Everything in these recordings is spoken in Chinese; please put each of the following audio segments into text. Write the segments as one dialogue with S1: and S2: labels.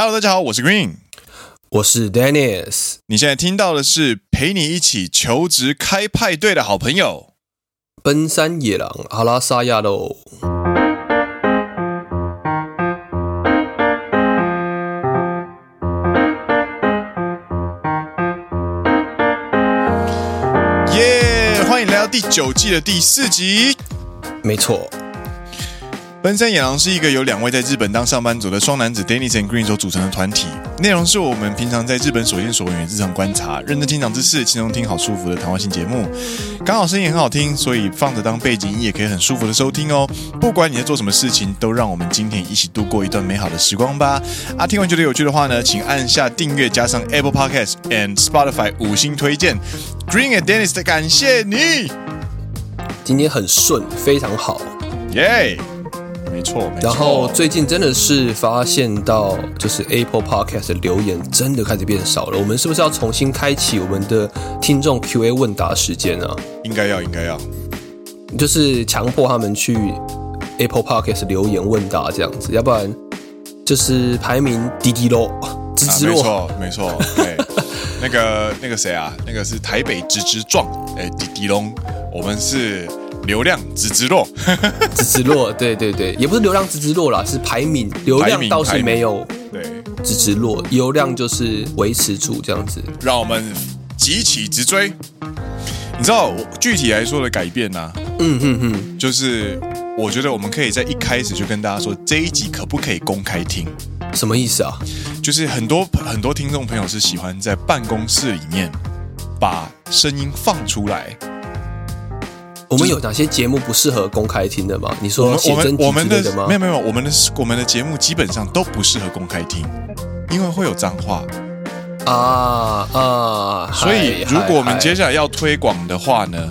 S1: Hello，大家好，我是 Green，
S2: 我是 Dennis。
S1: 你现在听到的是陪你一起求职开派对的好朋友——
S2: 奔山野狼阿拉萨亚喽。
S1: 耶！欢迎来到第九季的第四集。
S2: 没错。
S1: 奔山野狼是一个由两位在日本当上班族的双男子 Dennis and Green 所组成的团体，内容是我们平常在日本所见所闻的日常观察，认真听长知识，轻松听好舒服的谈话性节目。刚好声音很好听，所以放着当背景音也可以很舒服的收听哦。不管你在做什么事情，都让我们今天一起度过一段美好的时光吧。啊，听完觉得有趣的话呢，请按下订阅，加上 Apple Podcast and Spotify 五星推荐。Green and Dennis 的感谢你，
S2: 今天很顺，非常好，
S1: 耶、yeah!！没错，没错。
S2: 然后最近真的是发现到，就是 Apple Podcast 的留言真的开始变少了。我们是不是要重新开启我们的听众 Q&A 问答时间啊？
S1: 应该要，应该要，
S2: 就是强迫他们去 Apple Podcast 留言问答这样子，要不然就是排名滴滴落，直直落。
S1: 啊、没错，没错。对，那个那个谁啊？那个是台北直直壮，哎，滴滴龙，我们是。流量直直落，
S2: 直直落，对对对，也不是流量直直落啦，是排名流量倒是没有，对，直直落，流量就是维持住这样子。
S1: 让我们急起直追。你知道我具体来说的改变呢、啊？
S2: 嗯哼哼，
S1: 就是我觉得我们可以在一开始就跟大家说，这一集可不可以公开听？
S2: 什么意思啊？
S1: 就是很多很多听众朋友是喜欢在办公室里面把声音放出来。
S2: 我们有哪些节目不适合公开听的吗？你说写真集之类的吗？
S1: 没有没有，我们的我们的节目基本上都不适合公开听，因为会有脏话
S2: 啊啊！
S1: 所以如果我们接下来要推广的话呢，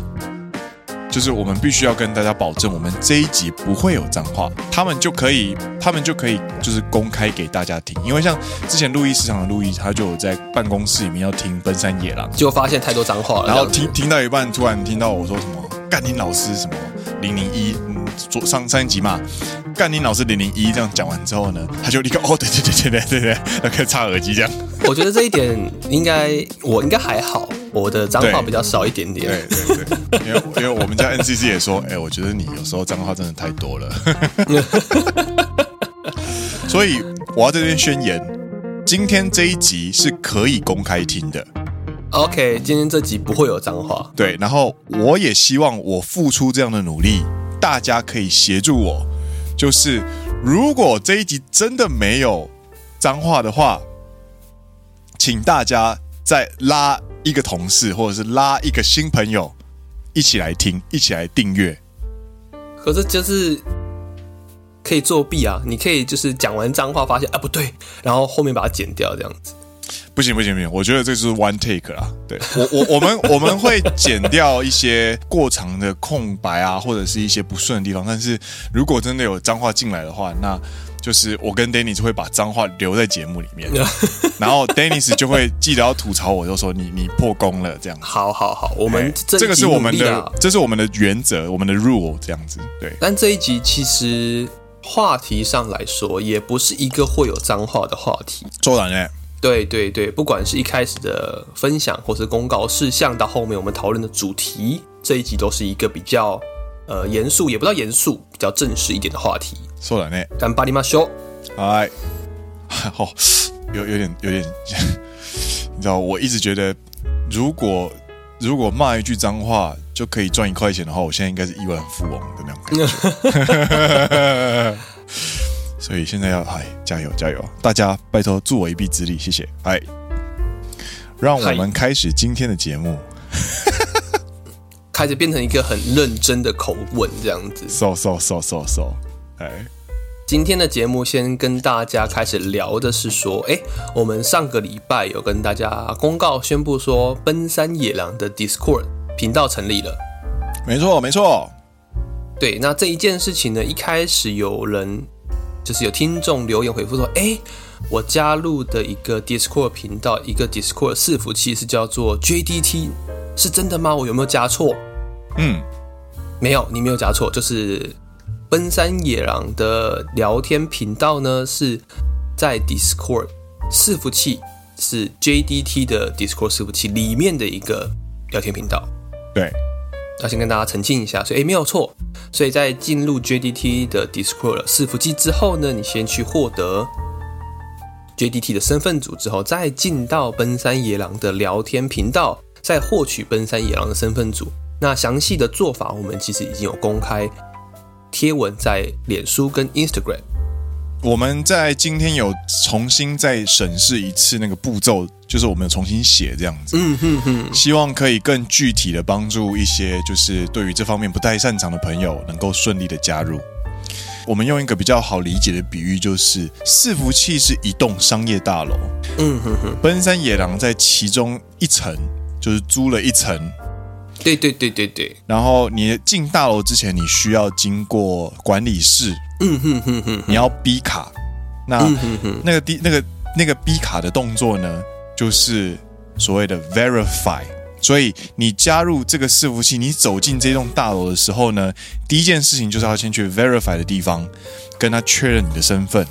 S1: 就是我们必须要跟大家保证，我们这一集不会有脏话，他们就可以他们就可以就是公开给大家听。因为像之前路易市场的路易，他就有在办公室里面要听奔山野狼，
S2: 就发现太多脏话了，
S1: 然后听听到一半，突然听到我说什么。干你老师什么零零一，嗯，做上上一集嘛，干你老师零零一这样讲完之后呢，他就立刻哦，对对对对对对对，那可以插耳机这样。
S2: 我觉得这一点应该我应该还好，我的脏话比较少一点点。
S1: 对对对，因为因为我们家 NCC 也说，哎、欸，我觉得你有时候脏话真的太多了。所以我要在这边宣言，今天这一集是可以公开听的。
S2: OK，今天这集不会有脏话。
S1: 对，然后我也希望我付出这样的努力，大家可以协助我。就是如果这一集真的没有脏话的话，请大家再拉一个同事，或者是拉一个新朋友一起来听，一起来订阅。
S2: 可是就是可以作弊啊！你可以就是讲完脏话，发现啊不对，然后后面把它剪掉，这样子。
S1: 不行不行不行，我觉得这是 one take 啦。对我我我们我们会 剪掉一些过长的空白啊，或者是一些不顺的地方。但是如果真的有脏话进来的话，那就是我跟 Dennis 会把脏话留在节目里面，然后 Dennis 就会记得要吐槽我，就说你你破功了这样子。
S2: 好好好，我们这，
S1: 这个是我们的，这是我们的原则，我们的 rule 这样子。对，
S2: 但这一集其实话题上来说，也不是一个会有脏话的话题。
S1: 做然呢？
S2: 对对对，不管是一开始的分享，或是公告事项，到后面我们讨论的主题，这一集都是一个比较呃严肃，也不知道严肃，比较正式一点的话题。
S1: 说了呢，
S2: 干巴里马修，
S1: 哎，好，有有点有点，你知道，我一直觉得，如果如果骂一句脏话就可以赚一块钱的话，我现在应该是亿万富翁的那种感觉。所以现在要嗨，加油加油！大家拜托助我一臂之力，谢谢。嗨，让我们开始今天的节目。
S2: 开始变成一个很认真的口吻，这样子。
S1: So so so so so。哎，
S2: 今天的节目先跟大家开始聊的是说，哎，我们上个礼拜有跟大家公告宣布说，奔山野狼的 Discord 频道成立了。
S1: 没错没错。
S2: 对，那这一件事情呢，一开始有人。就是有听众留言回复说：“哎，我加入的一个 Discord 频道，一个 Discord 伺服器是叫做 JDT，是真的吗？我有没有加错？
S1: 嗯，
S2: 没有，你没有加错，就是奔山野狼的聊天频道呢，是在 Discord 伺服器是 JDT 的 Discord 伺服器里面的一个聊天频道。
S1: 对，
S2: 要先跟大家澄清一下，所以诶没有错。所以在进入 JDT 的 Discord 伺服器之后呢，你先去获得 JDT 的身份组之后，再进到奔山野狼的聊天频道，再获取奔山野狼的身份组。那详细的做法，我们其实已经有公开贴文在脸书跟 Instagram。
S1: 我们在今天有重新再审视一次那个步骤，就是我们重新写这样子。
S2: 嗯哼哼，
S1: 希望可以更具体的帮助一些就是对于这方面不太擅长的朋友，能够顺利的加入。我们用一个比较好理解的比喻，就是伺服器是一栋商业大楼。
S2: 嗯哼哼，
S1: 奔山野狼在其中一层，就是租了一层。
S2: 对对对对对，
S1: 然后你进大楼之前，你需要经过管理室，
S2: 嗯哼哼哼，
S1: 你要逼卡，那、那个第那个那个逼卡的动作呢，就是所谓的 verify。所以你加入这个伺服器，你走进这栋大楼的时候呢，第一件事情就是要先去 verify 的地方，跟他确认你的身份。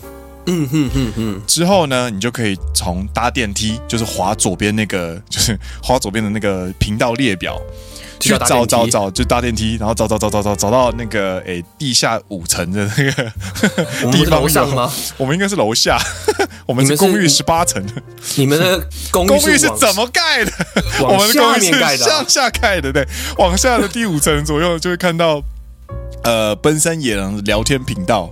S2: 嗯哼哼哼，
S1: 之后呢，你就可以从搭电梯，就是滑左边那个，就是滑左边的那个频道列表。去找找找，就搭电梯，然后找找找找找找到那个诶地下五层的那个 地方
S2: 上吗？
S1: 我们应该是楼下，我们是公寓十八层。
S2: 你们的公
S1: 寓是怎么盖的？我们的公寓是向下盖的，对，往下的第五层左右就会看到呃奔山野狼的聊天频道。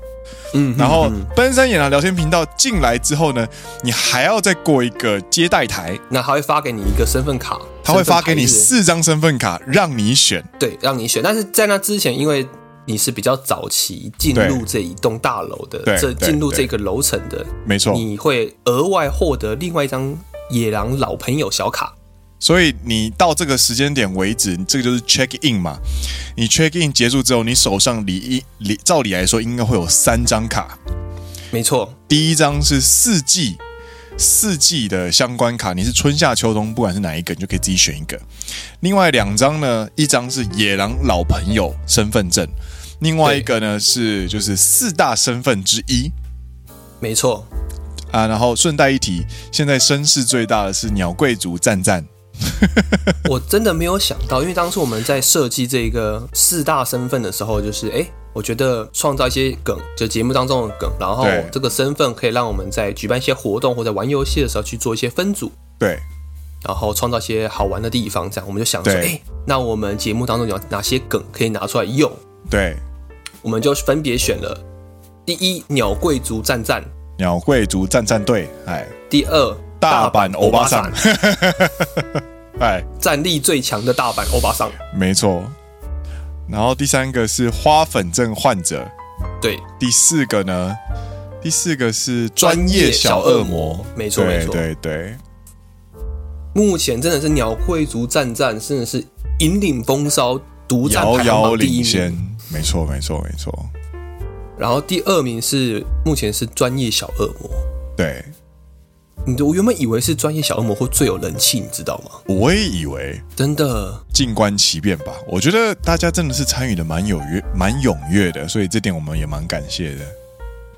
S1: 嗯，然后奔山野狼聊天频道进来之后呢，你还要再过一个接待台，
S2: 那他会发给你一个身份卡，
S1: 他会发给你四张身份卡让你选，
S2: 对，让你选。但是在那之前，因为你是比较早期进入这一栋大楼的，这进入这个楼层的，
S1: 没错，
S2: 你会额外获得另外一张野狼老朋友小卡。
S1: 所以你到这个时间点为止，这个就是 check in 嘛。你 check in 结束之后，你手上理一理，照理来说应该会有三张卡。
S2: 没错，
S1: 第一张是四季四季的相关卡，你是春夏秋冬，不管是哪一个，你就可以自己选一个。另外两张呢，一张是野狼老朋友身份证，另外一个呢是就是四大身份之一。
S2: 没错
S1: 啊，然后顺带一提，现在声势最大的是鸟贵族赞赞。
S2: 我真的没有想到，因为当初我们在设计这个四大身份的时候，就是哎，我觉得创造一些梗，就节目当中的梗，然后这个身份可以让我们在举办一些活动或者玩游戏的时候去做一些分组，
S1: 对，
S2: 然后创造一些好玩的地方，这样我们就想说，哎，那我们节目当中有哪些梗可以拿出来用？
S1: 对，
S2: 我们就分别选了第一鸟贵族战战，
S1: 鸟贵族战战队，哎，
S2: 第二。
S1: 大阪欧巴桑，哎，
S2: 战力最强的大阪欧巴桑，
S1: 没错。然后第三个是花粉症患者，
S2: 对。
S1: 第四个呢？第四个是专业小恶魔，
S2: 没错，没错，
S1: 对对。
S2: 目前真的是鸟贵族战战，真的是引领风骚，独占排行榜第一名，遥遥领先，
S1: 没错，没错，没错。
S2: 然后第二名是目前是专业小恶魔，
S1: 对。
S2: 你我原本以为是专业小恶魔会最有人气，你知道吗？
S1: 我也以为，
S2: 真的
S1: 静观其变吧。我觉得大家真的是参与的蛮踊跃、蛮踊跃的，所以这点我们也蛮感谢的。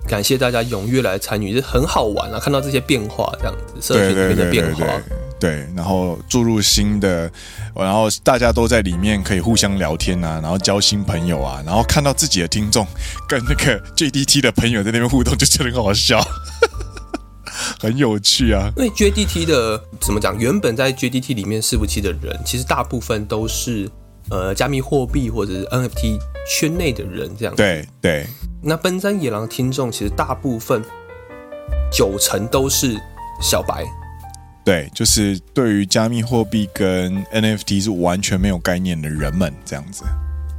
S2: 感谢大家踊跃来参与，就很好玩啊！看到这些变化，这样子社群里面的变化，
S1: 对，然后注入新的，然后大家都在里面可以互相聊天啊，然后交新朋友啊，然后看到自己的听众跟那个 JDT 的朋友在那边互动，就觉得很好笑。很有趣啊！
S2: 因为 JDT 的怎么讲？原本在 JDT 里面伺服器的人，其实大部分都是呃加密货币或者是 NFT 圈内的人，这样子。
S1: 对对。
S2: 那奔山野狼听众其实大部分九成都是小白。
S1: 对，就是对于加密货币跟 NFT 是完全没有概念的人们，这样子。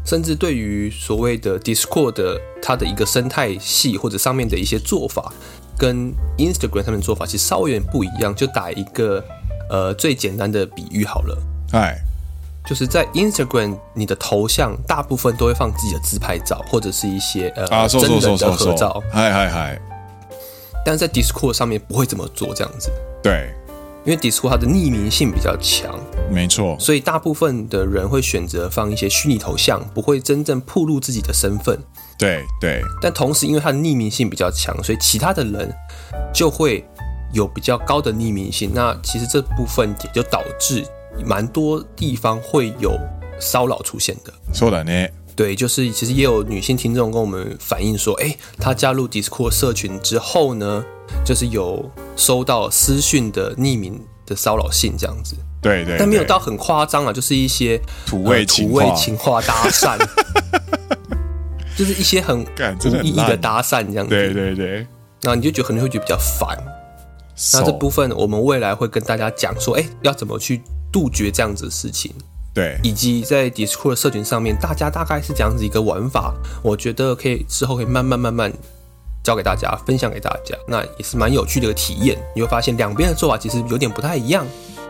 S2: 甚至对于所谓的 Discord 的它的一个生态系或者上面的一些做法。跟 Instagram 上面做法其实稍微有点不一样，就打一个呃最简单的比喻好了，
S1: 哎，
S2: 就是在 Instagram 你的头像大部分都会放自己的自拍照或者是一些呃、啊、真人的合照，
S1: 嗨嗨嗨，
S2: 但是在 Discord 上面不会这么做这样子，
S1: 对，
S2: 因为 Discord 它的匿名性比较强，
S1: 没错，
S2: 所以大部分的人会选择放一些虚拟头像，不会真正暴露自己的身份。
S1: 对对。
S2: 但同时，因为它的匿名性比较强，所以其他的人就会有比较高的匿名性。那其实这部分也就导致蛮多地方会有骚扰出现的。
S1: そうだ
S2: ね。对，就是其实也有女性听众跟我们反映说，哎，她加入 Discord 社群之后呢，就是有收到私讯的匿名的骚扰信这样子。
S1: 对，对对，
S2: 但没有到很夸张啊，就是一些
S1: 土味
S2: 土味情话搭讪，就是一些很无意义的搭讪这样子。
S1: 对对对，
S2: 那你就觉得可能会觉得比较烦。那这部分我们未来会跟大家讲说，哎，要怎么去杜绝这样子的事情。对，以及在 Discord 社群上面，大家大概是这样子一个玩法，我觉得可以之后可以慢慢慢慢教给大家，分享给大家，那也是蛮有趣的一个体验。你会发现两边的做法其实有点不太一样。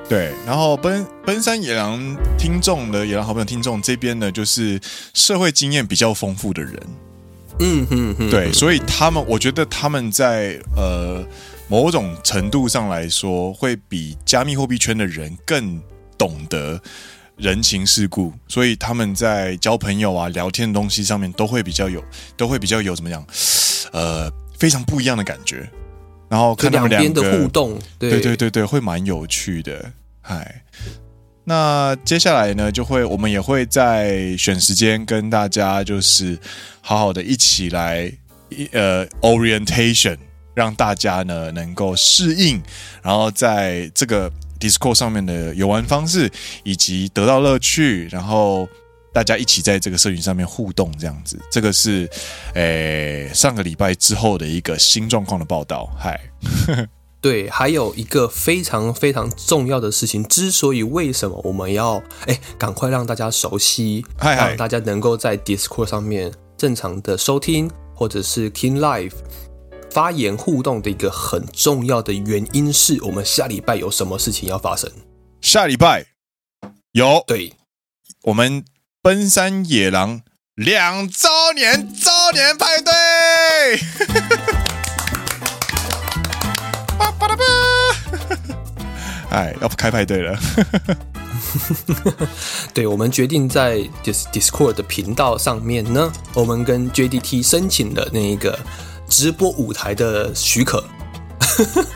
S1: 对，然后奔奔山野狼听众的野狼好朋友听众这边呢，就是社会经验比较丰富的人，
S2: 嗯哼哼，
S1: 对，所以他们我觉得他们在呃某种程度上来说，会比加密货币圈的人更懂得。人情世故，所以他们在交朋友啊、聊天的东西上面都会比较有，都会比较有怎么样，呃，非常不一样的感觉。然后看他们两个
S2: 的互动，对，
S1: 对对对对，会蛮有趣的。嗨，那接下来呢，就会我们也会在选时间跟大家就是好好的一起来呃 orientation，让大家呢能够适应，然后在这个。Discord 上面的游玩方式，以及得到乐趣，然后大家一起在这个社群上面互动，这样子，这个是诶、欸、上个礼拜之后的一个新状况的报道。嗨，
S2: 对，还有一个非常非常重要的事情，之所以为什么我们要哎赶快让大家熟悉，
S1: 嗨嗨
S2: 让大家能够在 Discord 上面正常的收听或者是听 Live。发言互动的一个很重要的原因是我们下礼拜有什么事情要发生？
S1: 下礼拜有
S2: 对，
S1: 我们奔山野狼两周年周年派对，哎，要开派对了。
S2: 对，我们决定在 Dis Discord 的频道上面呢，我们跟 JDT 申请了那一个。直播舞台的许可，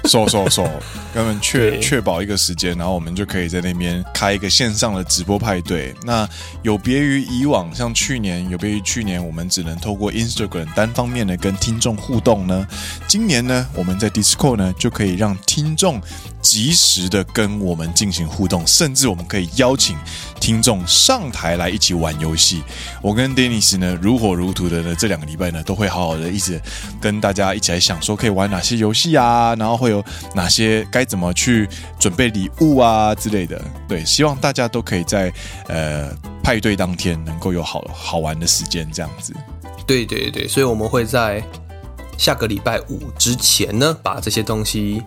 S1: 说说说，跟我们确确保一个时间，然后我们就可以在那边开一个线上的直播派对。那有别于以往，像去年有别于去年，我们只能透过 Instagram 单方面的跟听众互动呢。今年呢，我们在 Discord 呢就可以让听众及时的跟我们进行互动，甚至我们可以邀请。听众上台来一起玩游戏，我跟 Dennis 呢如火如荼的呢，这两个礼拜呢都会好好的一直跟大家一起来想说可以玩哪些游戏啊，然后会有哪些该怎么去准备礼物啊之类的。对，希望大家都可以在呃派对当天能够有好好玩的时间这样子。
S2: 对对对，所以我们会在下个礼拜五之前呢，把这些东西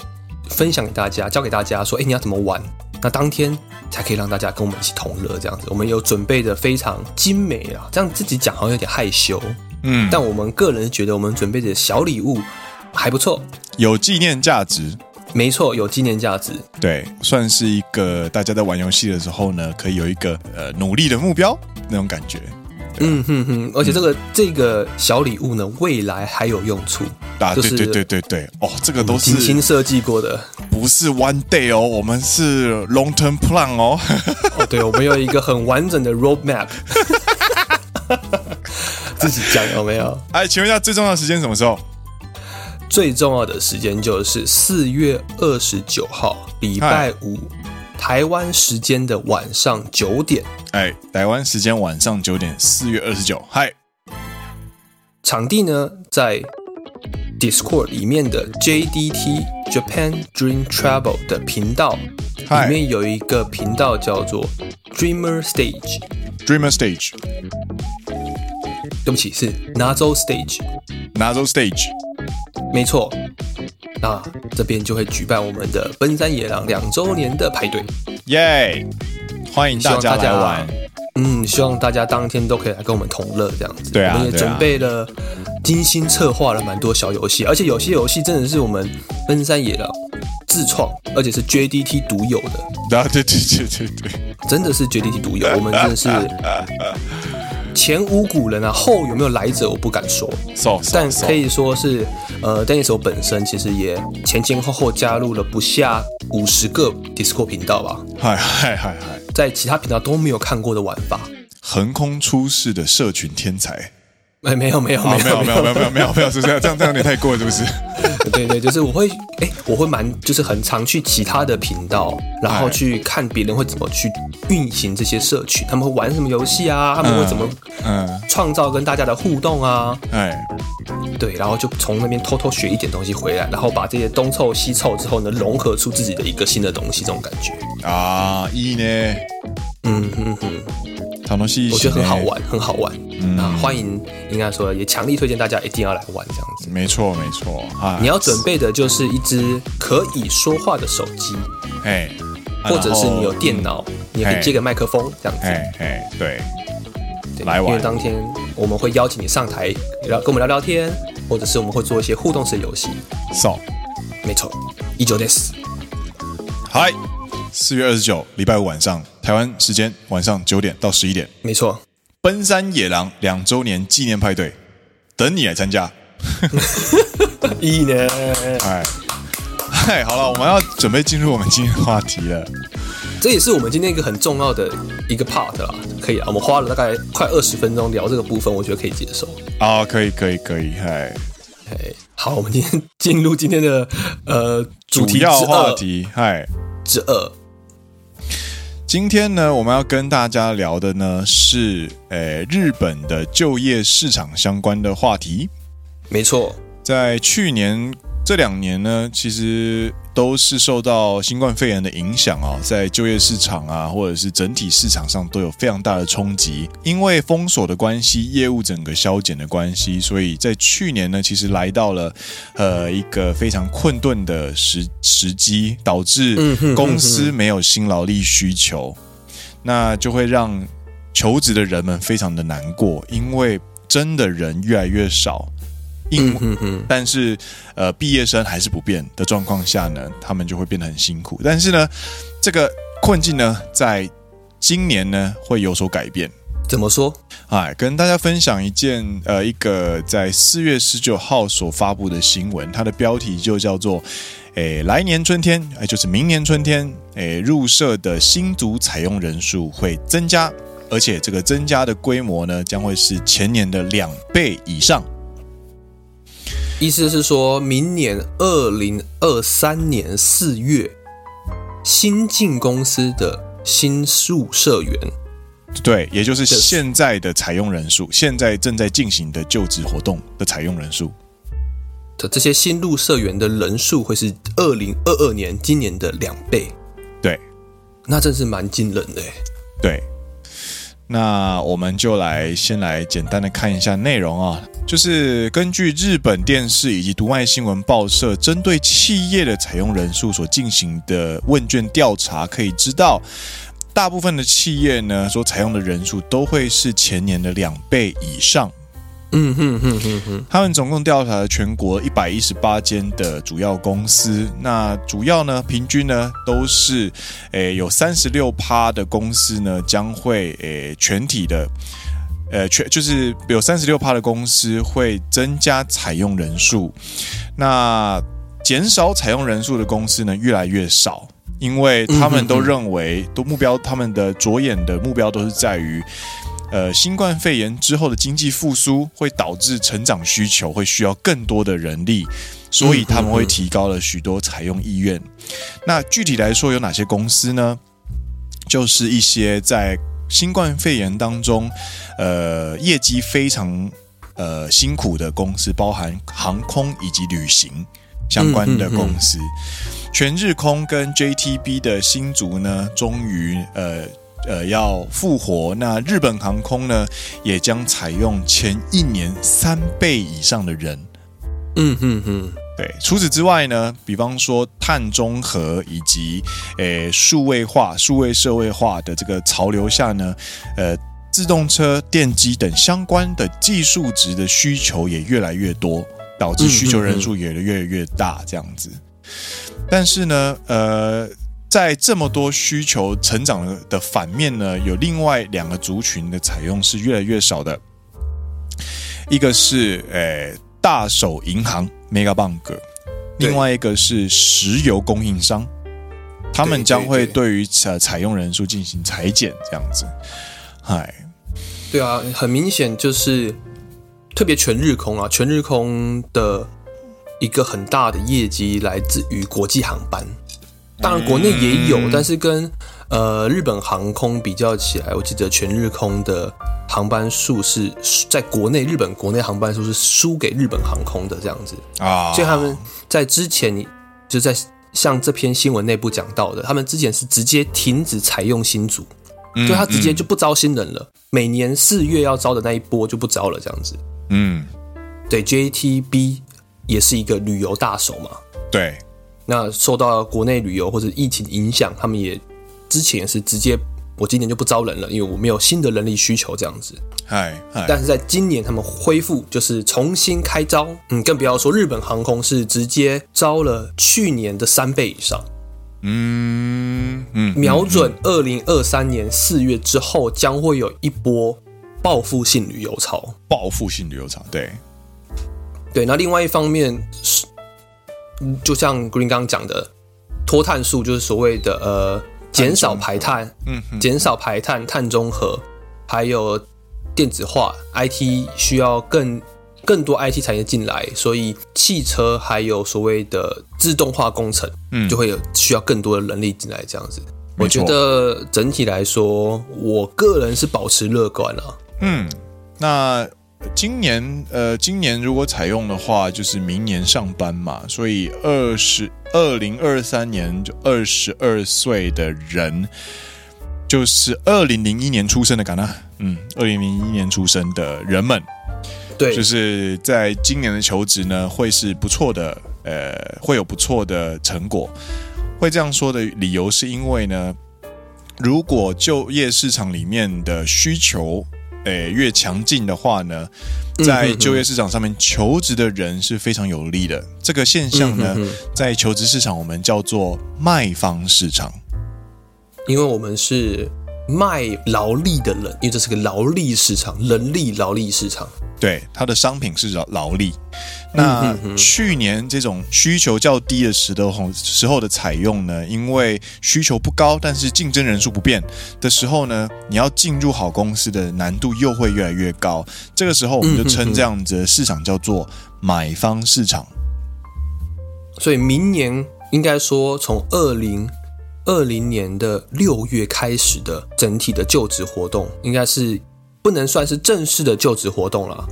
S2: 分享给大家，教给大家说，哎，你要怎么玩？那当天才可以让大家跟我们一起同乐，这样子，我们有准备的非常精美啊，这样自己讲好像有点害羞，嗯，但我们个人觉得我们准备的小礼物还不错，
S1: 有纪念价值，
S2: 没错，有纪念价值，
S1: 对，算是一个大家在玩游戏的时候呢，可以有一个呃努力的目标那种感觉。
S2: 嗯哼哼，而且这个、嗯、这个小礼物呢，未来还有用处
S1: 啊！对对对对对，哦，这个都是
S2: 精心设计过的，
S1: 不是 one day 哦，我们是 long term plan 哦。
S2: 哦，对，我们有一个很完整的 road map，自己讲有没有？
S1: 哎，请问一下，最重要的时间什么时候？
S2: 最重要的时间就是四月二十九号，礼拜五。台湾时间的晚上九点，
S1: 哎，台湾时间晚上九点，四月二十九，嗨，
S2: 场地呢在 Discord 里面的 JDT Japan Dream Travel 的频道，里面有一个频道叫做 Dreamer Stage，Dreamer
S1: Stage，
S2: 对不起，是 Nazo
S1: Stage，Nazo Stage，
S2: 没错。那这边就会举办我们的奔山野狼两周年的派对，
S1: 耶！欢迎大家来玩。
S2: 嗯，希望大家当天都可以来跟我们同乐，这样子。
S1: 对啊，
S2: 我们也准备了精心策划了蛮多小游戏，而且有些游戏真的是我们奔山野狼自创，而且是 JDT 独有的。
S1: 啊，对对对对对，
S2: 真的是 JDT 独有。我们真的是前无古人啊，后有没有来者，我不敢说。
S1: So, so,
S2: 但可以说是，呃，Dennis 本身其实也前前后后加入了不下五十个 Discord 频道吧。
S1: 嗨嗨嗨嗨，
S2: 在其他频道都没有看过的玩法，
S1: 横空出世的社群天才。
S2: 哎，没有没有
S1: 没有没有没有没有没有没有没有，是这样这样这样有点太过了，是不是？
S2: 对对，就是我会哎，我会蛮就是很常去其他的频道，然后去看别人会怎么去运行这些社群，他们会玩什么游戏啊？他们会怎么嗯创造跟大家的互动啊？哎，对，然后就从那边偷偷学一点东西回来，然后把这些东凑西凑之后呢，融合出自己的一个新的东西，这种感觉
S1: 啊，一呢，
S2: 嗯哼哼。我觉得很好玩，很好玩。嗯，啊，欢迎，应该说也强力推荐大家一定要来玩这样子。
S1: 没错，没错。啊，
S2: 你要准备的就是一支可以说话的手机，哎，或者是你有电脑，你也可以接个麦克风这样子。
S1: 哎哎，对，
S2: 来玩。因为当天我们会邀请你上台，聊跟我们聊聊天，或者是我们会做一些互动式游戏。
S1: So，
S2: 没错，以上です。
S1: 嗨。四月二十九，礼拜五晚上，台湾时间晚上九点到十一点，
S2: 没错。
S1: 奔山野狼两周年纪念派对，等你来参加。
S2: 一年，
S1: 哎，嗨，好了，我们要准备进入我们今天的话题了。
S2: 这也是我们今天一个很重要的一个 part 啦，可以啊。我们花了大概快二十分钟聊这个部分，我觉得可以接受。
S1: 啊，可以，可以，可以，嗨，
S2: 嗨，好，我们今天进入今天的呃主题
S1: 主要话题，嗨，
S2: 之二。
S1: 今天呢，我们要跟大家聊的呢是，诶，日本的就业市场相关的话题。
S2: 没错，
S1: 在去年这两年呢，其实都是受到新冠肺炎的影响啊，在就业市场啊，或者是整体市场上都有非常大的冲击。因为封锁的关系，业务整个削减的关系，所以在去年呢，其实来到了呃一个非常困顿的时时机，导致公司没有新劳力需求，那就会让求职的人们非常的难过，因为真的人越来越少。应，但是，呃，毕业生还是不变的状况下呢，他们就会变得很辛苦。但是呢，这个困境呢，在今年呢会有所改变。
S2: 怎么说？
S1: 哎，跟大家分享一件，呃，一个在四月十九号所发布的新闻，它的标题就叫做“诶，来年春天，哎，就是明年春天，诶，入社的新卒采用人数会增加，而且这个增加的规模呢，将会是前年的两倍以上。”
S2: 意思是说，明年二零二三年四月，新进公司的新宿社员，
S1: 对，也就是现在的采用人数，现在正在进行的就职活动的采用人数
S2: 的这些新入社员的人数，会是二零二二年今年的两倍。
S1: 对，
S2: 那真是蛮惊人的。
S1: 对。那我们就来先来简单的看一下内容啊，就是根据日本电视以及读卖新闻报社针对企业的采用人数所进行的问卷调查，可以知道，大部分的企业呢，所采用的人数都会是前年的两倍以上。嗯哼哼哼哼，他们总共调查了全国一百一十八间的主要公司，那主要呢，平均呢都是，诶，有三十六趴的公司呢将会，诶，全体的，呃，全就是有三十六趴的公司会增加采用人数，那减少采用人数的公司呢越来越少，因为他们都认为，都目标，他们的着眼的目标都是在于。呃，新冠肺炎之后的经济复苏会导致成长需求会需要更多的人力，所以他们会提高了许多采用意愿。那具体来说有哪些公司呢？就是一些在新冠肺炎当中，呃，业绩非常呃辛苦的公司，包含航空以及旅行相关的公司。全日空跟 JTB 的新竹呢，终于呃。呃，要复活，那日本航空呢，也将采用前一年三倍以上的人。嗯哼哼，对。除此之外呢，比方说碳中和以及诶数位化、数位社会化的这个潮流下呢，呃，自动车、电机等相关的技术值的需求也越来越多，导致需求人数也越来越大，这样子。但是呢，呃，在这么多需求成长的反面呢，有另外两个族群的采用是越来越少的。一个是诶、呃、大手银行 Megabank，另外一个是石油供应商，他们将会对于采采用人数进行裁减，这样子。嗨，
S2: 对啊，很明显就是特别全日空啊，全日空的一个很大的业绩来自于国际航班，当然国内也有，嗯、但是跟呃日本航空比较起来，我记得全日空的。航班数是在国内，日本国内航班数是输给日本航空的这样子。啊，所以他们在之前就在像这篇新闻内部讲到的，他们之前是直接停止采用新组，嗯、就他直接就不招新人了，嗯、每年四月要招的那一波就不招了这样子。嗯，对，JTB 也是一个旅游大手嘛，
S1: 对，
S2: 那受到国内旅游或者疫情影响，他们也之前也是直接。我今年就不招人了，因为我没有新的人力需求这样子。
S1: 嗨，
S2: 但是在今年他们恢复，就是重新开招。嗯，更不要说日本航空是直接招了去年的三倍以上。嗯嗯，瞄准二零二三年四月之后，将会有一波报复性旅游潮。
S1: 报复性旅游潮，对
S2: 对。那另外一方面是，就像 Green 刚刚讲的，脱碳素就是所谓的呃。减少排碳，嗯，减少排碳，碳中和，还有电子化，IT 需要更更多 IT 产业进来，所以汽车还有所谓的自动化工程，嗯，就会有需要更多的人力进来，这样子。我觉得整体来说，我个人是保持乐观啊。
S1: 嗯，那。今年，呃，今年如果采用的话，就是明年上班嘛，所以二十二零二三年就二十二岁的人，就是二零零一年出生的，敢那，嗯，二零零一年出生的人们，
S2: 对，
S1: 就是在今年的求职呢，会是不错的，呃，会有不错的成果。会这样说的理由是因为呢，如果就业市场里面的需求。诶，越强劲的话呢，在就业市场上面求职的人是非常有利的。这个现象呢，在求职市场我们叫做卖方市场，
S2: 因为我们是卖劳力的人，因为这是个劳力市场，人力劳力市场。
S1: 对，它的商品是劳劳力。那去年这种需求较低的时候时候的采用呢，因为需求不高，但是竞争人数不变的时候呢，你要进入好公司的难度又会越来越高。这个时候，我们就称这样子的市场叫做买方市场。
S2: 所以明年应该说，从二零二零年的六月开始的整体的就职活动，应该是不能算是正式的就职活动了。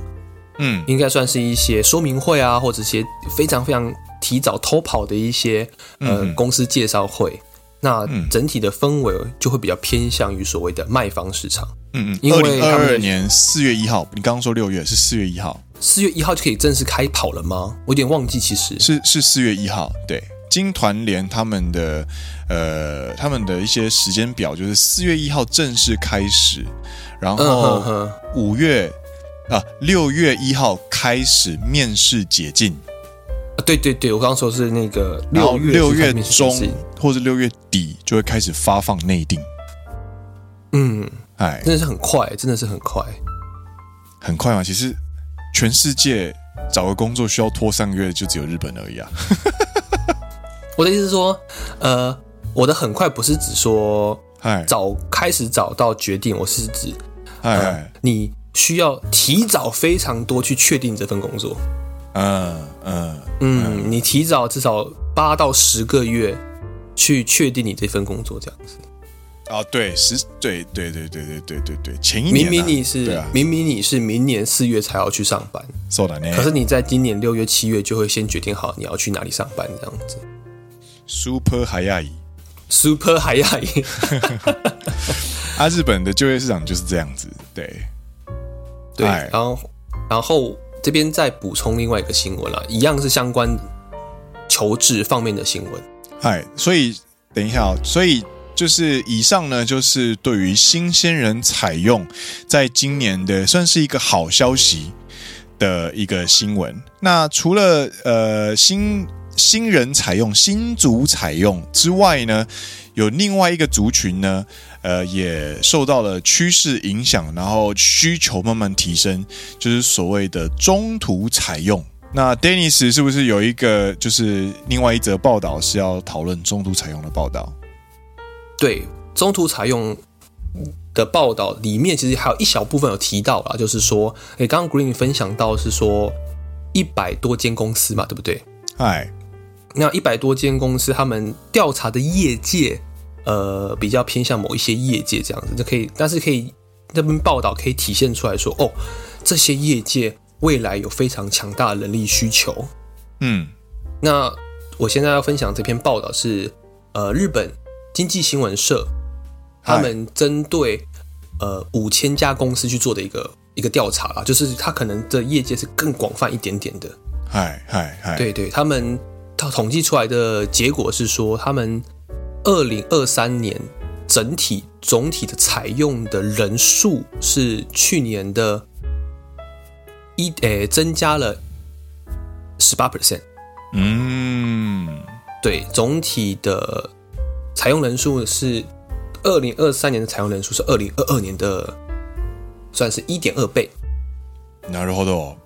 S2: 嗯，应该算是一些说明会啊，或者一些非常非常提早偷跑的一些呃、嗯、公司介绍会。那整体的氛围就会比较偏向于所谓的卖方市场。嗯嗯，因为
S1: 二二年四月一号，你刚刚说六月是四月一号，
S2: 四月一号就可以正式开跑了吗？我有点忘记，其实
S1: 是是四月一号。对，经团联他们的呃他们的一些时间表，就是四月一号正式开始，然后五月。啊，六月一号开始面试解禁
S2: 啊！对对对，我刚刚说是那个
S1: 六月六月中或者六月底就会开始发放内定。
S2: 嗯，哎，真的是很快，真的是很快，
S1: 很快嘛。其实全世界找个工作需要拖三个月，就只有日本而已啊。
S2: 我的意思是说，呃，我的很快不是指说，哎，早开始找到决定，我是指，哎，呃，你。需要提早非常多去确定这份工作，嗯嗯嗯，你提早至少八到十个月去确定你这份工作这样子。
S1: 哦，对，十对对对对对对对对，前一年、啊、
S2: 明明你是、啊、明明你是明年四月才要去上班，可是你在今年六月七月就会先决定好你要去哪里上班这样子。
S1: Super 海亚
S2: Super 海亚
S1: 啊，日本的就业市场就是这样子，对。
S2: 对，然后，然后这边再补充另外一个新闻了，一样是相关求职方面的新闻。
S1: 嗨，所以等一下哦，所以就是以上呢，就是对于新鲜人采用，在今年的算是一个好消息的一个新闻。那除了呃新新人采用、新族采用之外呢，有另外一个族群呢，呃，也受到了趋势影响，然后需求慢慢提升，就是所谓的中途采用。那 Dennis 是不是有一个就是另外一则报道是要讨论中途采用的报道？
S2: 对，中途采用的报道里面其实还有一小部分有提到啦，就是说，诶，刚刚 Green 分享到是说一百多间公司嘛，对不对？
S1: 嗨，
S2: 那一百多间公司，他们调查的业界，呃，比较偏向某一些业界这样子，就可以，但是可以这篇报道可以体现出来说，哦，这些业界。未来有非常强大的人力需求，
S1: 嗯，
S2: 那我现在要分享这篇报道是，呃，日本经济新闻社他们针对呃五千家公司去做的一个一个调查啦，就是他可能的业界是更广泛一点点的，
S1: 嗨嗨嗨，
S2: 对对，他们他统计出来的结果是说，他们二零二三年整体总体的采用的人数是去年的。一诶、欸，增加了十八 percent，
S1: 嗯，
S2: 对，总体的采用人数是二零二三年的采用人数是二零二二年的，算是一点二倍。
S1: なるほど。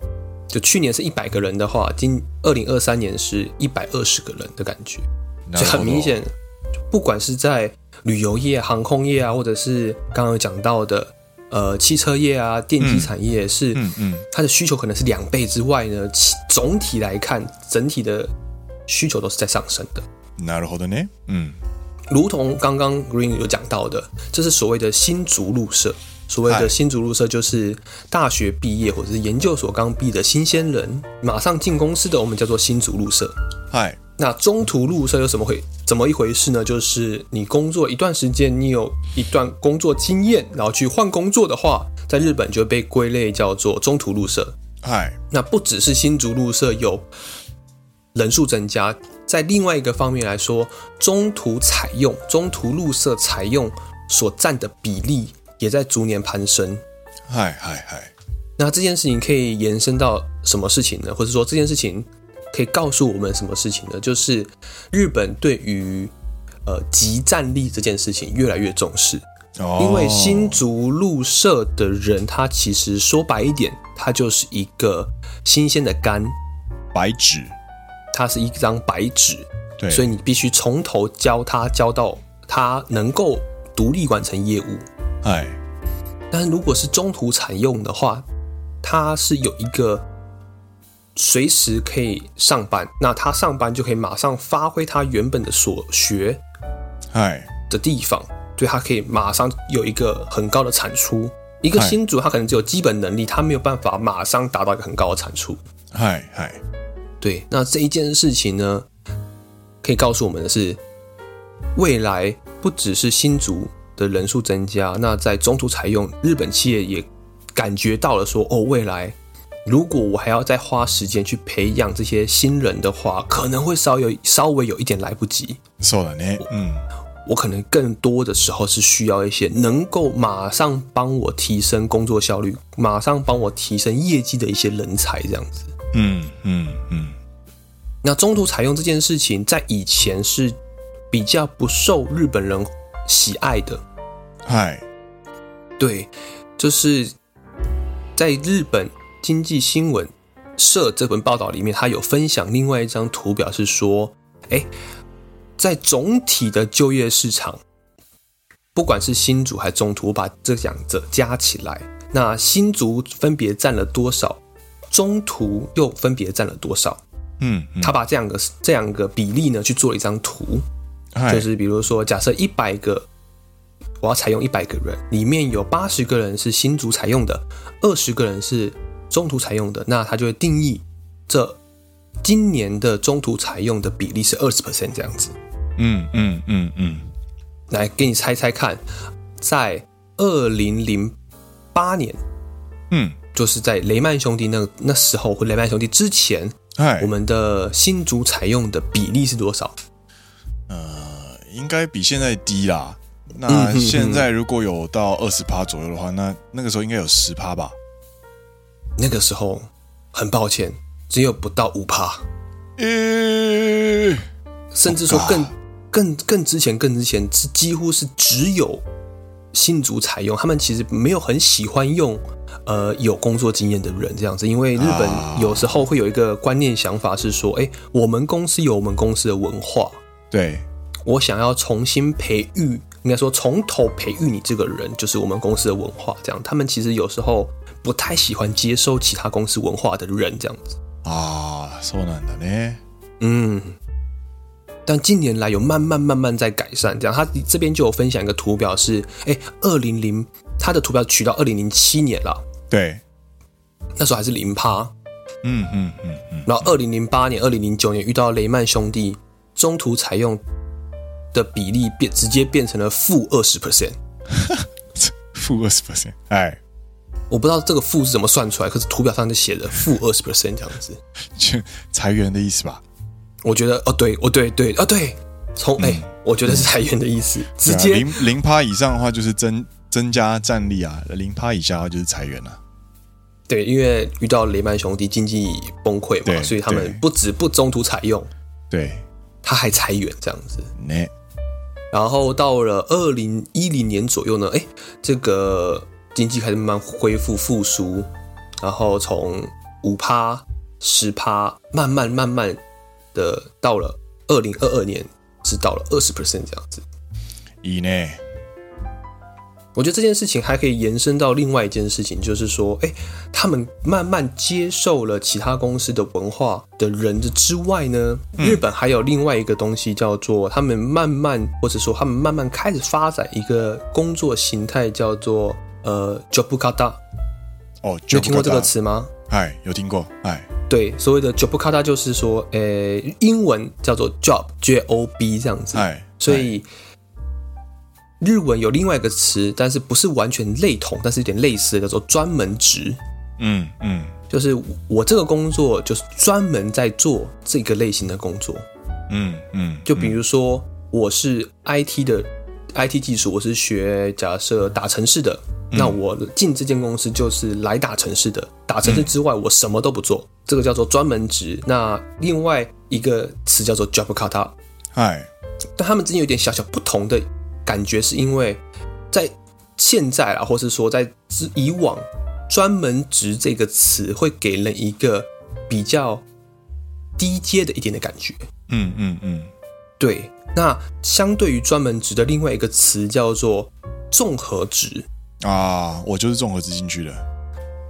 S2: 就去年是一百个人的话，今二零二三年是一百二十个人的感觉，就很明显，不管是在旅游业、航空业啊，或者是刚刚有讲到的。呃，汽车业啊，电机产业是，嗯嗯，它的需求可能是两倍之外呢，总体来看，整体的需求都是在上升的。
S1: なるほどね，嗯，
S2: 如同刚刚 Green 有讲到的，这是所谓的新卒入社。 所谓的新卒入社，就是大学毕业或者是研究所刚毕的新鲜人，马上进公司的，我们叫做新卒入社。
S1: 嗨。
S2: 那中途入社有什么回怎么一回事呢？就是你工作一段时间，你有一段工作经验，然后去换工作的话，在日本就会被归类叫做中途入社。
S1: 嗨，
S2: 那不只是新卒入社有人数增加，在另外一个方面来说，中途采用、中途入社采用所占的比例也在逐年攀升。
S1: 嗨嗨嗨，
S2: 那这件事情可以延伸到什么事情呢？或者说这件事情？可以告诉我们什么事情呢？就是日本对于呃集战力这件事情越来越重视，因为新竹入社的人，他其实说白一点，他就是一个新鲜的肝，
S1: 白纸，
S2: 他是一张白纸，
S1: 对，
S2: 所以你必须从头教他，教到他能够独立完成业务。
S1: 哎，
S2: 但如果是中途采用的话，他是有一个。随时可以上班，那他上班就可以马上发挥他原本的所学，
S1: 哎
S2: 的地方，对他可以马上有一个很高的产出。一个新卒他可能只有基本能力，他没有办法马上达到一个很高的产出。
S1: 嗨嗨，
S2: 对，那这一件事情呢，可以告诉我们的是，未来不只是新卒的人数增加，那在中途采用，日本企业也感觉到了说，哦，未来。如果我还要再花时间去培养这些新人的话，可能会稍有稍微有一点来不及。
S1: 是的呢，嗯，
S2: 我可能更多的时候是需要一些能够马上帮我提升工作效率、马上帮我提升业绩的一些人才，这样子。
S1: 嗯嗯嗯。
S2: 那中途采用这件事情，在以前是比较不受日本人喜爱的。
S1: 嗨，
S2: 对，就是在日本。经济新闻社这本报道里面，他有分享另外一张图表，是说，哎，在总体的就业市场，不管是新卒还是中途，我把这两者加起来，那新卒分别占了多少，中途又分别占了多少？
S1: 嗯，
S2: 他把这两个这两个比例呢去做了一张图，就是比如说，假设一百个，我要采用一百个人，里面有八十个人是新卒采用的，二十个人是。中途采用的，那他就会定义这今年的中途采用的比例是二十 percent 这样子。
S1: 嗯嗯嗯嗯，
S2: 来给你猜猜看，在二零零八年，
S1: 嗯，
S2: 就是在雷曼兄弟那那时候或雷曼兄弟之前，
S1: 哎，
S2: 我们的新卒采用的比例是多少？
S1: 呃，应该比现在低啦。那现在如果有到二十趴左右的话，那那个时候应该有十趴吧？
S2: 那个时候，很抱歉，只有不到五趴。
S1: 呃，
S2: 甚至说更更更之前更之前是几乎是只有新竹采用，他们其实没有很喜欢用呃有工作经验的人这样子，因为日本有时候会有一个观念想法是说，哎，我们公司有我们公司的文化，
S1: 对，
S2: 我想要重新培育，应该说从头培育你这个人，就是我们公司的文化这样，他们其实有时候不太喜欢接收其他公司文化的人这样子。
S1: 啊，そうなんだね。
S2: 嗯，但近年来有慢慢慢慢在改善，这样他这边就有分享一个图表是，哎，二零零他的图表取到二零零七年了，
S1: 对，
S2: 那时候还是零趴，
S1: 嗯嗯嗯嗯，
S2: 然后二零零八年、二零零九年遇到雷曼兄弟，中途采用 的比例变直接变成了负二十 percent，
S1: 负二十 percent，哎。
S2: 我不知道这个负是怎么算出来，可是图表上就写着负二十 percent 这样子，
S1: 就裁员的意思吧？
S2: 我觉得哦，对，哦，对对，哦，对，从哎、嗯，我觉得是裁员的意思，直接
S1: 零零趴以上的话就是增增加战力啊，零趴以下的话就是裁员啊。
S2: 对，因为遇到雷曼兄弟经济崩溃嘛，所以他们不止不中途采用，
S1: 对，
S2: 他还裁员这样子。然后到了二零一零年左右呢，哎，这个。经济开始慢慢恢复复苏，然后从五趴、十趴，慢慢慢慢的到了二零二二年，是到了二十 percent 这样子。
S1: 以呢，
S2: 我觉得这件事情还可以延伸到另外一件事情，就是说，哎，他们慢慢接受了其他公司的文化的人的之外呢，日本还有另外一个东西叫做，他们慢慢或者说他们慢慢开始发展一个工作形态，叫做。呃，Jobukata，
S1: 哦，
S2: 有听过这个词吗？
S1: 哎，有听过，哎，
S2: 对，所谓的 Jobukata 就是说，呃、欸，英文叫做 job，J O B 这样子，哎，所以日文有另外一个词，但是不是完全类同，但是有点类似的，叫做专门职，
S1: 嗯嗯，
S2: 就是我这个工作就是专门在做这个类型的工作，
S1: 嗯嗯，
S2: 就比如说我是 IT 的 IT 技术，我是学假设打城市的。那我进这间公司就是来打城市的，打城市之外我什么都不做，嗯、这个叫做专门职。那另外一个词叫做 Jobukata，
S1: 嗨，
S2: 但他们之间有点小小不同的感觉，是因为在现在啊，或是说在以往，专门职这个词会给人一个比较低阶的一点的感觉。
S1: 嗯嗯嗯，
S2: 对。那相对于专门职的另外一个词叫做综合职。
S1: 啊，我就是综合职进去的。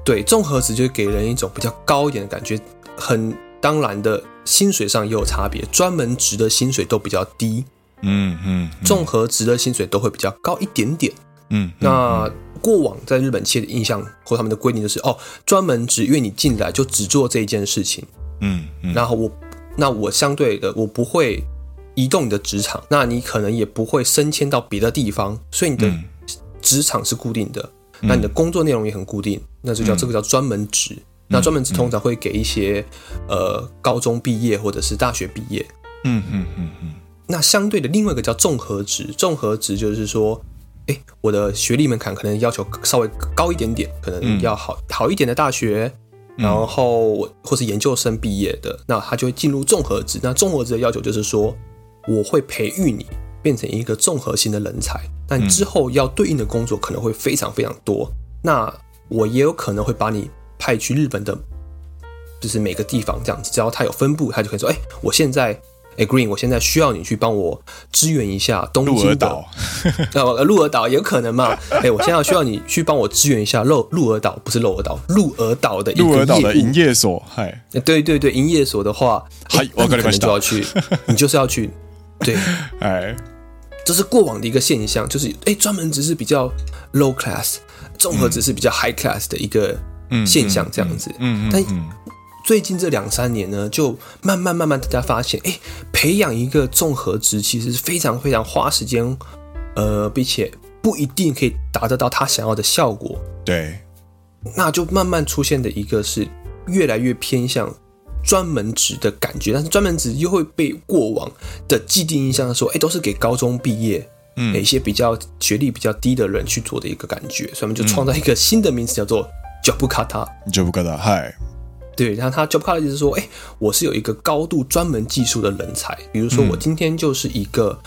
S2: 对，综合职就给人一种比较高一点的感觉，很当然的，薪水上也有差别。专门职的薪水都比较低，
S1: 嗯嗯，综
S2: 合职的薪水都会比较高一点点。
S1: 嗯，
S2: 那过往在日本企业的印象或他们的规定就是，哦，专门职，因为你进来就只做这一件事情，
S1: 嗯，嗯，
S2: 然后我，那我相对的，我不会移动你的职场，那你可能也不会升迁到别的地方，所以你的。嗯职场是固定的，那你的工作内容也很固定，那就叫这个叫专门职。嗯、那专门职通常会给一些呃高中毕业或者是大学毕业。
S1: 嗯嗯嗯嗯。
S2: 那相对的另外一个叫综合值，综合值就是说，哎，我的学历门槛可能要求稍微高一点点，可能要好好一点的大学，然后或是研究生毕业的，那他就会进入综合值。那综合值的要求就是说，我会培育你变成一个综合性的人才。但之后要对应的工作可能会非常非常多，那我也有可能会把你派去日本的，就是每个地方这样子，只要他有分布，他就可以说，哎，我现在，哎，Green，我现在需要你去帮我支援一下东京的，呃，鹿儿岛也有可能嘛，哎，我现在需要你去帮我支援一下鹿鹿儿岛，不是鹿儿岛，鹿儿岛的一个
S1: 鹿儿岛的营业所，嗨，
S2: 对对对，营业所的话，
S1: 嗨，我可能就要
S2: 去，你就是要去，对，
S1: 哎。
S2: 这是过往的一个现象，就是哎，专门只是比较 low class，综合只是比较 high class 的一个现象，这样子。
S1: 嗯嗯。
S2: 但最近这两三年呢，就慢慢慢慢大家发现，哎，培养一个综合值其实是非常非常花时间，呃，并且不一定可以达得到他想要的效果。
S1: 对。
S2: 那就慢慢出现的一个是越来越偏向。专门职的感觉，但是专门职又会被过往的既定印象说，哎，都是给高中毕业，嗯，一些比较学历比较低的人去做的一个感觉，所以我们就创造一个新的名词，叫做 Jobukata。
S1: Jobukata，嗨，
S2: 对，然后他 job card 就是说，哎，我是有一个高度专门技术的人才，比如说我今天就是一个、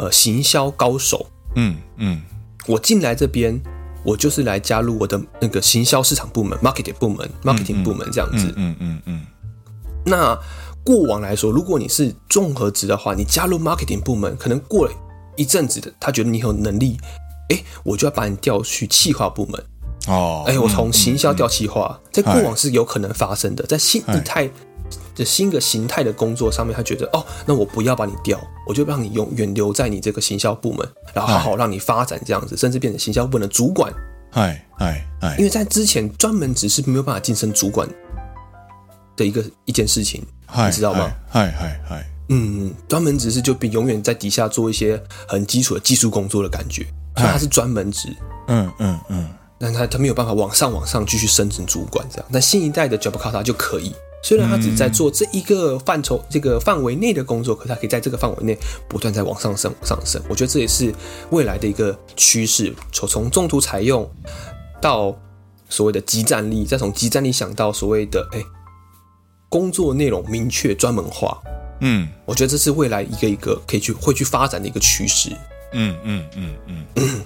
S2: 嗯、呃行销高手，
S1: 嗯嗯，
S2: 我进来这边，我就是来加入我的那个行销市场部门、marketing 部门、marketing 部门这样子，
S1: 嗯嗯嗯。嗯。嗯嗯
S2: 那过往来说，如果你是综合职的话，你加入 marketing 部门，可能过了一阵子的，他觉得你有能力，哎，我就要把你调去企划部门。
S1: 哦，
S2: 哎，我从行销调企划，在过往是有可能发生的，在新一态的新的形态的工作上面，他觉得哦，那我不要把你调，我就让你永远留在你这个行销部门，然后好好让你发展这样子，甚至变成行销部门的主管。
S1: 嗨嗨嗨，
S2: 因为在之前专门只是没有办法晋升主管的一个一件事情，你知道吗？
S1: 嗨嗨嗨，
S2: 嗯，专门只是就比永远在底下做一些很基础的技术工作的感觉，所以他是专门职。
S1: 嗯嗯嗯。
S2: 但他他没有办法往上往上继续升成主管这样，但新一代的 job card 就可以。虽然他只在做这一个范畴、这个范围内的工作，可是他可以在这个范围内不断在往上升、上升。我觉得这也是未来的一个趋势。从从中途采用到所谓的即战力，再从即战力想到所谓的哎，工作内容明确、专门化。
S1: 嗯，
S2: 我觉得这是未来一个一个可以去会去发展的一个趋势。
S1: 嗯嗯嗯嗯。嗯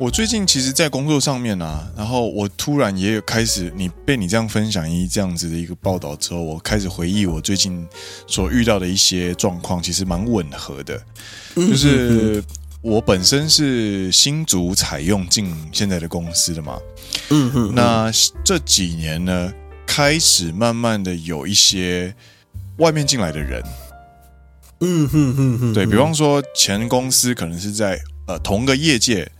S1: 我最近其实，在工作上面啊，然后我突然也有开始，你被你这样分享一这样子的一个报道之后，我开始回忆我最近所遇到的一些状况，其实蛮吻合的。就是我本身是新竹采用进现在的公司的嘛，
S2: 嗯哼，
S1: 那这几年呢，开始慢慢的有一些外面进来的人，
S2: 嗯哼哼哼，
S1: 对，比方说前公司可能是在呃同个业界。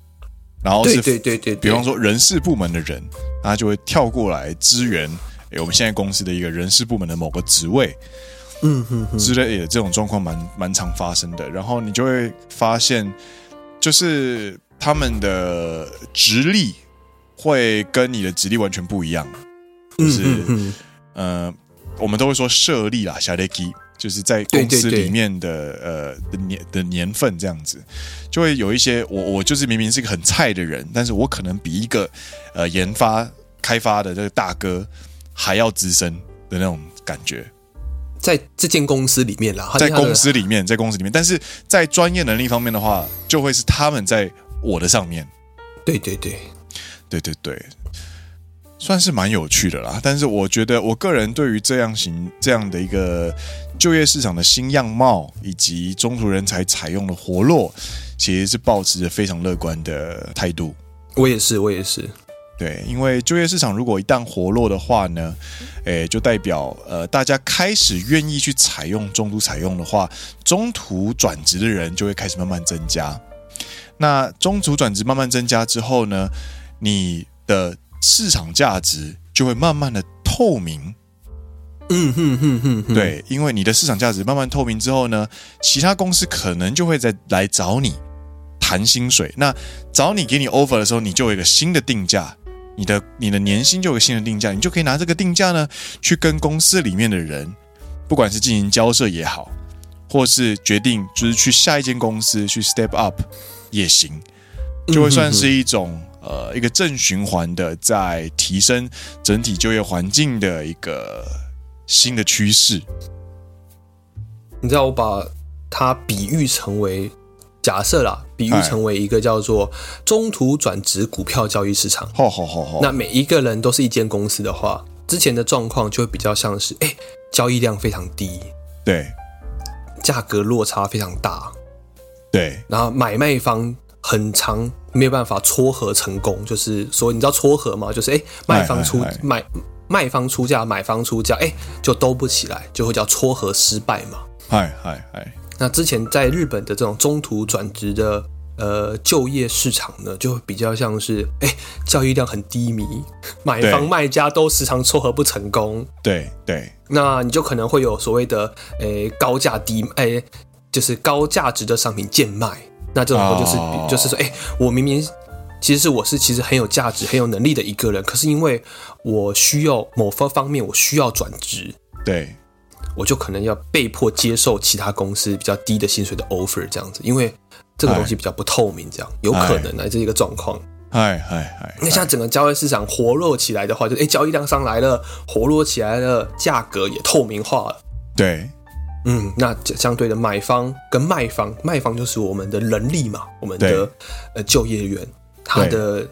S1: 然后是，
S2: 对对对对，
S1: 比方说人事部门的人，他就会跳过来支援，诶，我们现在公司的一个人事部门的某个职位，
S2: 嗯哼哼，
S1: 之类的这种状况蛮蛮常发生的。然后你就会发现，就是他们的职历会跟你的职历完全不一样，就是嗯、呃，我们都会说设立啦，小雷基。就是在公司里面的呃的年的年份这样子，就会有一些我我就是明明是一个很菜的人，但是我可能比一个呃研发开发的这个大哥还要资深的那种感觉，
S2: 在这间公司里面啦，
S1: 在公司里面，在公司里面，但是在专业能力方面的话，就会是他们在我的上面。
S2: 对对对，
S1: 对对对。算是蛮有趣的啦，但是我觉得我个人对于这样型这样的一个就业市场的新样貌，以及中途人才采用的活络，其实是保持着非常乐观的态度。
S2: 我也是，我也是。
S1: 对，因为就业市场如果一旦活络的话呢，诶，就代表呃大家开始愿意去采用中途采用的话，中途转职的人就会开始慢慢增加。那中途转职慢慢增加之后呢，你的市场价值就会慢慢的透明，
S2: 嗯哼哼哼，
S1: 对，因为你的市场价值慢慢透明之后呢，其他公司可能就会再来找你谈薪水。那找你给你 offer 的时候，你就有一个新的定价，你的你的年薪就有个新的定价，你就可以拿这个定价呢去跟公司里面的人，不管是进行交涉也好，或是决定就是去下一间公司去 step up 也行，就会算是一种。呃，一个正循环的，在提升整体就业环境的一个新的趋势。
S2: 你知道，我把它比喻成为假设啦，比喻成为一个叫做中途转职股票交易市场。
S1: 好好好好。
S2: 那每一个人都是一间公司的话，之前的状况就会比较像是，哎，交易量非常低，
S1: 对，
S2: 价格落差非常大，
S1: 对，
S2: 然后买卖方很长。没有办法撮合成功，就是说，你知道撮合吗？就是哎，卖方出卖，卖方出价，买方出价，哎，就兜不起来，就会叫撮合失败嘛。
S1: 嗨嗨嗨！
S2: 那之前在日本的这种中途转职的呃就业市场呢，就比较像是哎，交易量很低迷，买方卖家都时常撮合不成功。
S1: 对对，
S2: 那你就可能会有所谓的哎高价低哎，就是高价值的商品贱卖。那这种就是、oh. 就是说，哎、欸，我明明其实是我是其实很有价值、很有能力的一个人，可是因为我需要某方方面我需要转职，
S1: 对，
S2: 我就可能要被迫接受其他公司比较低的薪水的 offer 这样子，因为这个东西比较不透明，这样有可能来这一个状况。
S1: 嗨嗨嗨！
S2: 那像整个交易市场活络起来的话，就哎，交易量上来了，活络起来了，价格也透明化了。
S1: 对，
S2: 嗯，那相对的买方跟卖方，卖方就是我们的人力嘛，我们的呃就业员，他的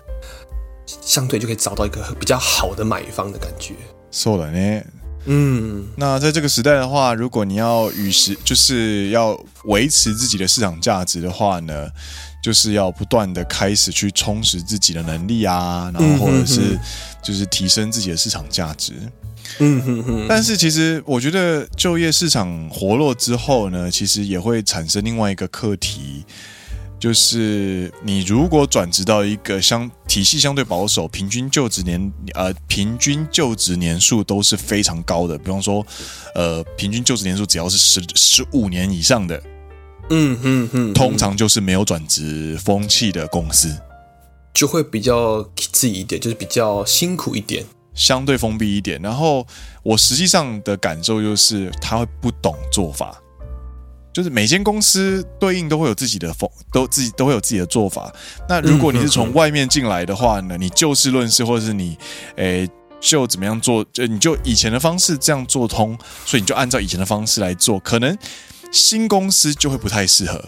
S2: 相对就可以找到一个比较好的买方的感觉。
S1: そうだね。
S2: 嗯，
S1: 那在这个时代的话，如果你要与时，就是要维持自己的市场价值的话呢，就是要不断的开始去充实自己的能力啊，然后或者是就是提升自己的市场价值。
S2: 嗯 哼哼。
S1: 但是其实我觉得就业市场活络之后呢，其实也会产生另外一个课题。就是你如果转职到一个相体系相对保守，平均就职年呃平均就职年数都是非常高的，比方说呃平均就职年数只要是十十五年以上的，
S2: 嗯嗯嗯，
S1: 通常就是没有转职风气的公司，
S2: 就会比较自己一点，就是比较辛苦一点，
S1: 相对封闭一点。然后我实际上的感受就是他会不懂做法。就是每间公司对应都会有自己的风，都自己都会有自己的做法。那如果你是从外面进来的话呢，你就事论事，或者是你，诶，就怎么样做，就你就以前的方式这样做通，所以你就按照以前的方式来做，可能新公司就会不太适合。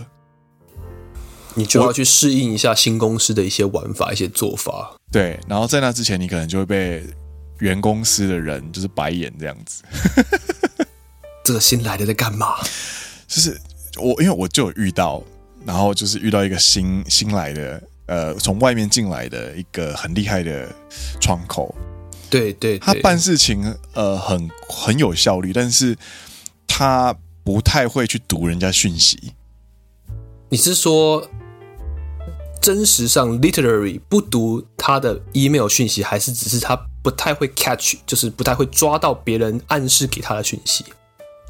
S2: 你就要去适应一下新公司的一些玩法、一些做法。
S1: 对，然后在那之前，你可能就会被原公司的人就是白眼这样子。
S2: 这个新来的在干嘛？
S1: 就是我，因为我就有遇到，然后就是遇到一个新新来的，呃，从外面进来的一个很厉害的窗口，
S2: 对对，对，
S1: 他办事情呃很很有效率，但是他不太会去读人家讯息。
S2: 你是说真实上 literally 不读他的 email 讯息，还是只是他不太会 catch，就是不太会抓到别人暗示给他的讯息？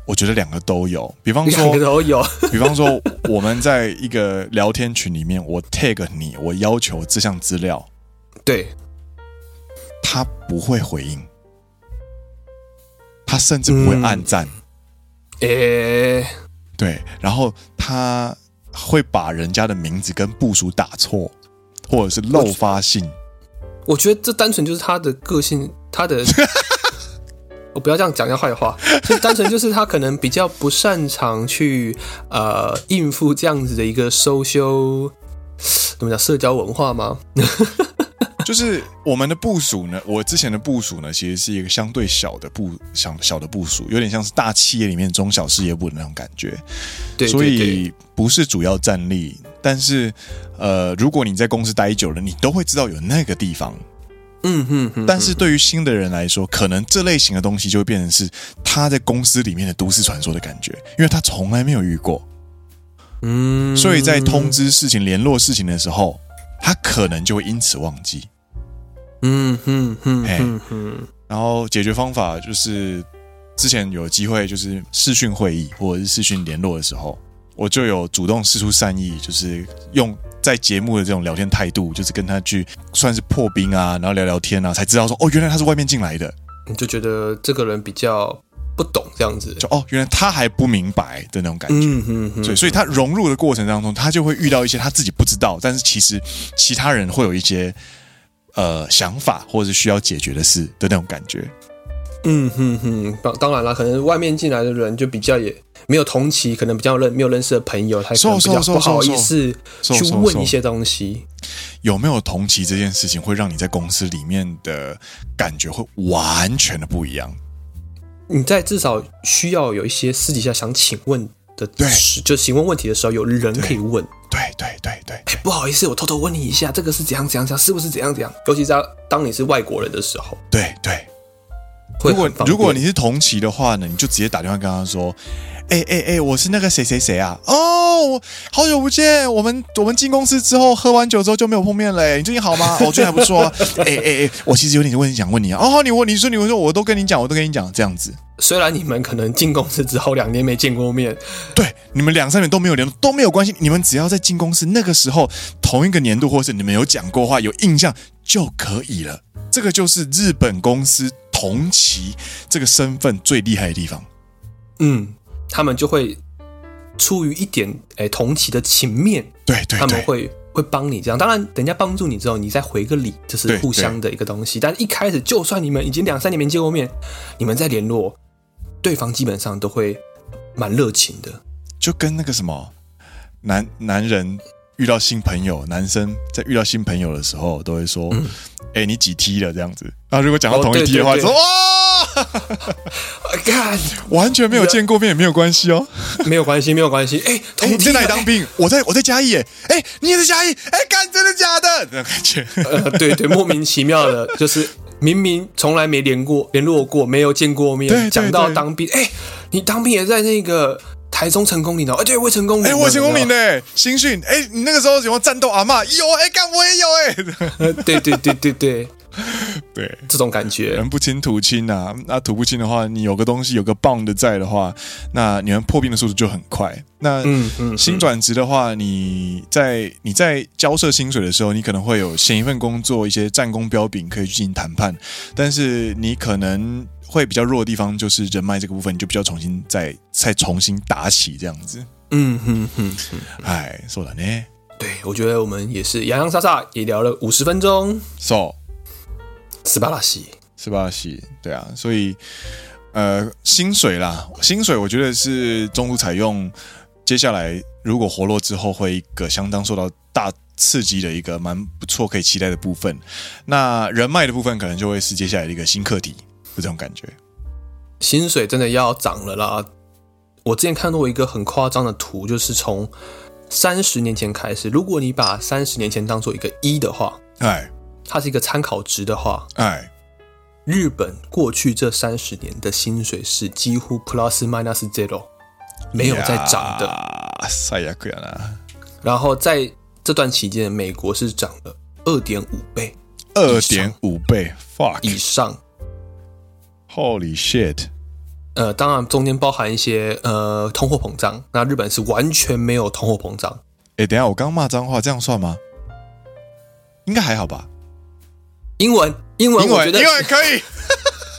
S1: 我觉得两个都有，比方说，
S2: 两个都有。
S1: 比方说，我们在一个聊天群里面，我 tag 你，我要求这项资料，
S2: 对，
S1: 他不会回应，他甚至不会按赞，
S2: 诶、嗯，
S1: 对，然后他会把人家的名字跟部署打错，或者是漏发信。
S2: 我觉得这单纯就是他的个性，他的。我不要这样讲人家坏话，就单纯就是他可能比较不擅长去呃应付这样子的一个 social 怎么讲社交文化吗？
S1: 就是我们的部署呢，我之前的部署呢，其实是一个相对小的部小小的部署，有点像是大企业里面中小事业部的那种感觉，
S2: 对，
S1: 所以不是主要战力，但是呃，如果你在公司待久了，你都会知道有那个地方。
S2: 嗯哼，哼，
S1: 但是对于新的人来说，可能这类型的东西就会变成是他在公司里面的都市传说的感觉，因为他从来没有遇过。
S2: 嗯，
S1: 所以在通知事情、联络事情的时候，他可能就会因此忘记。
S2: 嗯哼哼哼哼。
S1: 然后解决方法就是，之前有机会就是视讯会议或者是视讯联络的时候，我就有主动示出善意，就是用。在节目的这种聊天态度，就是跟他去算是破冰啊，然后聊聊天啊，才知道说哦，原来他是外面进来的，
S2: 你就觉得这个人比较不懂这样子，
S1: 就哦，原来他还不明白的那种感觉，
S2: 嗯哼哼，
S1: 所以所以他融入的过程当中，他就会遇到一些他自己不知道，但是其实其他人会有一些呃想法或者是需要解决的事的那种感觉。
S2: 嗯哼哼，当当然了，可能外面进来的人就比较也没有同期，可能比较认没有认识的朋友，他可能比较不好意思去问一些东西。
S1: 有没有同期这件事情，会让你在公司里面的感觉会完全的不一样？
S2: 你在至少需要有一些私底下想请问的，对，就询问问题的时候，有人可以问。
S1: 对对对对，
S2: 哎，不好意思，我偷偷问你一下，这个是怎样怎样怎样，是不是怎样怎样？尤其在当你是外国人的时候，
S1: 对对。如果如果你是同期的话呢，你就直接打电话跟他说：“哎哎哎，我是那个谁谁谁啊！哦，好久不见，我们我们进公司之后喝完酒之后就没有碰面了。你最近好吗？我最近还不错啊。哎哎哎，我其实有点问题想问你啊。哦，你问你说你问说，我都跟你讲，我都跟你讲这样子。
S2: 虽然你们可能进公司之后两年没见过面，
S1: 对，你们两三年都没有联络都没有关系。你们只要在进公司那个时候同一个年度，或是你们有讲过话有印象就可以了。这个就是日本公司。”同期这个身份最厉害的地方，
S2: 嗯，他们就会出于一点诶同期的情面，
S1: 对对，对，
S2: 他们会会帮你这样。当然，等一下帮助你之后，你再回个礼，就是互相的一个东西。但一开始，就算你们已经两三年没见过面，你们再联络，对方基本上都会蛮热情的。
S1: 就跟那个什么男男人遇到新朋友，男生在遇到新朋友的时候，都会说：“哎、你几梯了？”这样子。然后如果讲到同一梯的话，哦、对对对说：“哇，看，完全没有见过面也没有关系哦，
S2: 没有关系，没有关系。哎、欸，同、欸、
S1: 你在哪里当兵？欸、我在我在嘉义。哎，哎，你也在嘉义？哎，干，真的假的？那种感觉。
S2: 呃，对对，莫名其妙的，就是明明从来没联过联络过，没有见过面，讲到当兵，哎、欸，你当兵也在那个。台中成功岭的，哎、欸，对，我成功岭，哎、
S1: 欸，我成功岭呢新训，哎、欸，你那个时候喜欢战斗阿嬷？有，哎、欸，干我也有、欸，哎，
S2: 对对对对对。
S1: 对，
S2: 这种感觉，
S1: 人不亲土亲啊，那土不亲的话，你有个东西有个 bond 在的话，那你们破冰的速度就很快。那嗯嗯，新转职的话，你在你在交涉薪水的时候，你可能会有前一份工作一些战功标炳可以去进行谈判，但是你可能。会比较弱的地方就是人脉这个部分，你就比较重新再再重新打起这样子。
S2: 嗯哼哼，
S1: 哎，说了呢。
S2: 对，我觉得我们也是洋洋洒洒也聊了五十分钟。
S1: So，
S2: 斯巴拉西，
S1: 斯巴拉西，对啊，所以呃，薪水啦，薪水我觉得是中途采用，接下来如果活络之后，会一个相当受到大刺激的一个蛮不错可以期待的部分。那人脉的部分可能就会是接下来的一个新课题。这种感觉，
S2: 薪水真的要涨了啦！我之前看过一个很夸张的图，就是从三十年前开始，如果你把三十年前当做一个一的话，哎，它是一个参考值的话，哎，日本过去这三十年的薪水是几乎 plus minus zero，没有在涨的，
S1: 太压抑了。
S2: 然后在这段期间，美国是涨了二点五倍，
S1: 二点五倍，fuck
S2: 以上。
S1: Holy shit！
S2: 呃，当然中间包含一些呃通货膨胀，那日本是完全没有通货膨胀。
S1: 哎，等一下我刚骂脏话，这样算吗？应该还好吧？
S2: 英文，英文，
S1: 英文，英文可以。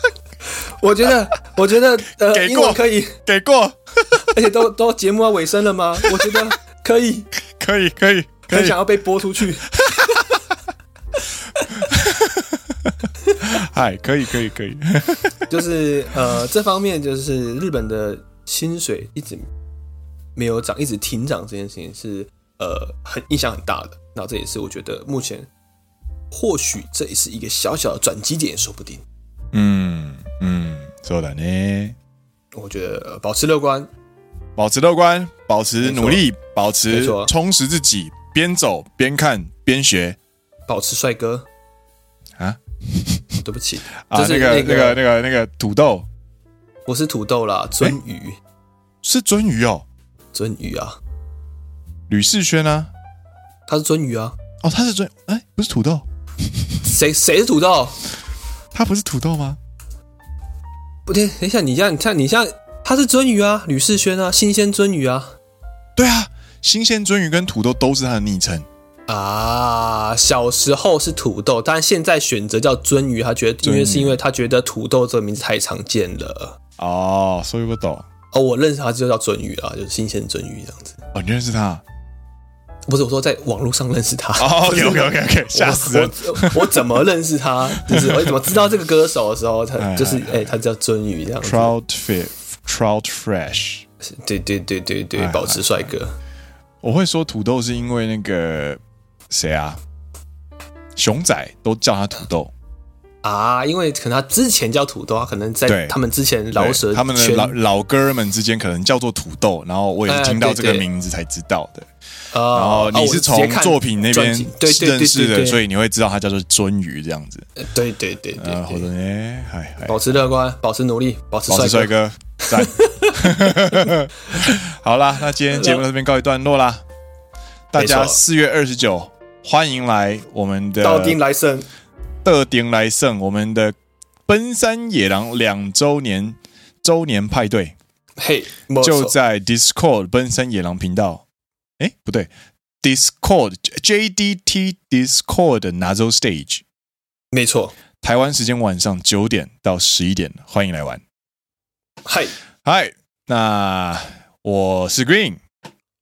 S2: 我觉得，我觉得，呃，英文可以，
S1: 给过。
S2: 而且都都节目要尾声了吗？我觉得可以，
S1: 可以，可以，
S2: 很想要被播出去。
S1: 嗨，可以，可以，可以，
S2: 就是呃，这方面就是日本的薪水一直没有涨，一直停涨这件事情是呃很影响很大的。那这也是我觉得目前或许这也是一个小小的转机点，说不定。
S1: 嗯嗯，そうだね。
S2: 我觉得保持乐观，
S1: 保持乐观，保持努力，保持充实自己，边走边看边学，
S2: 保持帅哥。
S1: 啊，
S2: 对不起
S1: 啊，那个那个那个那个土豆，
S2: 我是土豆啦，鳟鱼。
S1: 是鳟鱼哦，
S2: 鳟鱼啊，
S1: 吕世轩啊，
S2: 他是鳟鱼啊，
S1: 哦，他是鳟，哎，不是土豆，
S2: 谁谁是土豆？
S1: 他不是土豆吗？
S2: 不对，等一下，你像，你像，你像他是鳟鱼啊，吕世轩啊，新鲜鳟鱼啊，
S1: 对啊，新鲜鳟鱼跟土豆都是他的昵称。
S2: 啊，小时候是土豆，但现在选择叫鳟鱼。他觉得，因为是因为他觉得土豆这个名字太常见了。
S1: 哦，所以不懂。
S2: 哦，我认识他就叫鳟鱼啊，就是新鲜鳟鱼这样子。
S1: 哦，你认识他？
S2: 不是，我说在网络上认识他。
S1: 哦，OK OK OK OK，吓死
S2: 我我！怎么认识他？就是我怎么知道这个歌手的时候，他就是哎，哎，他叫鳟鱼这样子。
S1: Trout fish, Trout fresh。
S2: 对对对对对，保持帅哥。
S1: 我会说土豆是因为那个。谁啊？熊仔都叫他土豆
S2: 啊，因为可能他之前叫土豆，他可能在他们之前老舌
S1: 他们的老老哥们之间可能叫做土豆，然后我也是听到这个名字才知道的。然后你是从作品那边认识的，所以你会知道他叫做鱒鱼这样子。
S2: 对对对对，
S1: 好的呢，嗨，
S2: 保持乐观，保持努力，保持帅哥，
S1: 赞。好啦，那今天节目到这边告一段落啦，大家四月二十九。欢迎来我们的
S2: 道丁来胜，
S1: 道丁来胜，我们的奔山野狼两周年周年派对，
S2: 嘿，
S1: 就在 Discord 奔山野狼频道，哎，不对，Discord JDT Discord 的 Nazo Stage，
S2: 没错，
S1: 台湾时间晚上九点到十一点，欢迎来玩，
S2: 嗨。
S1: 嗨，那我是 Green。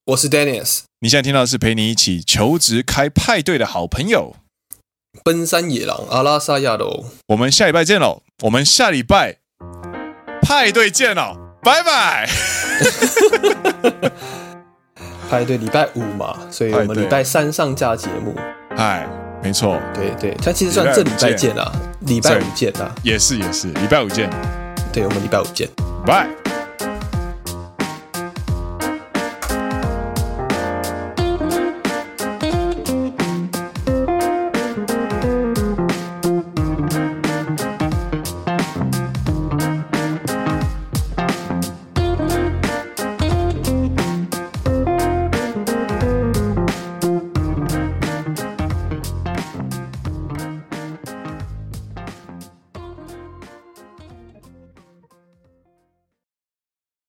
S2: 我是 Dennis。
S1: 你现在听到的是陪你一起求职开派对的好朋友——
S2: 奔山野狼阿拉萨亚罗。
S1: 我们下礼拜见喽！我们下礼拜派对见喽！拜拜。
S2: 派对礼拜五嘛，所以我们礼拜三上架节目。
S1: 哎，没错，
S2: 对对，它其实算这礼拜见啦，礼拜五见啦，
S1: 也是也是，礼拜五见。
S2: 对，我们礼拜五见，
S1: 拜。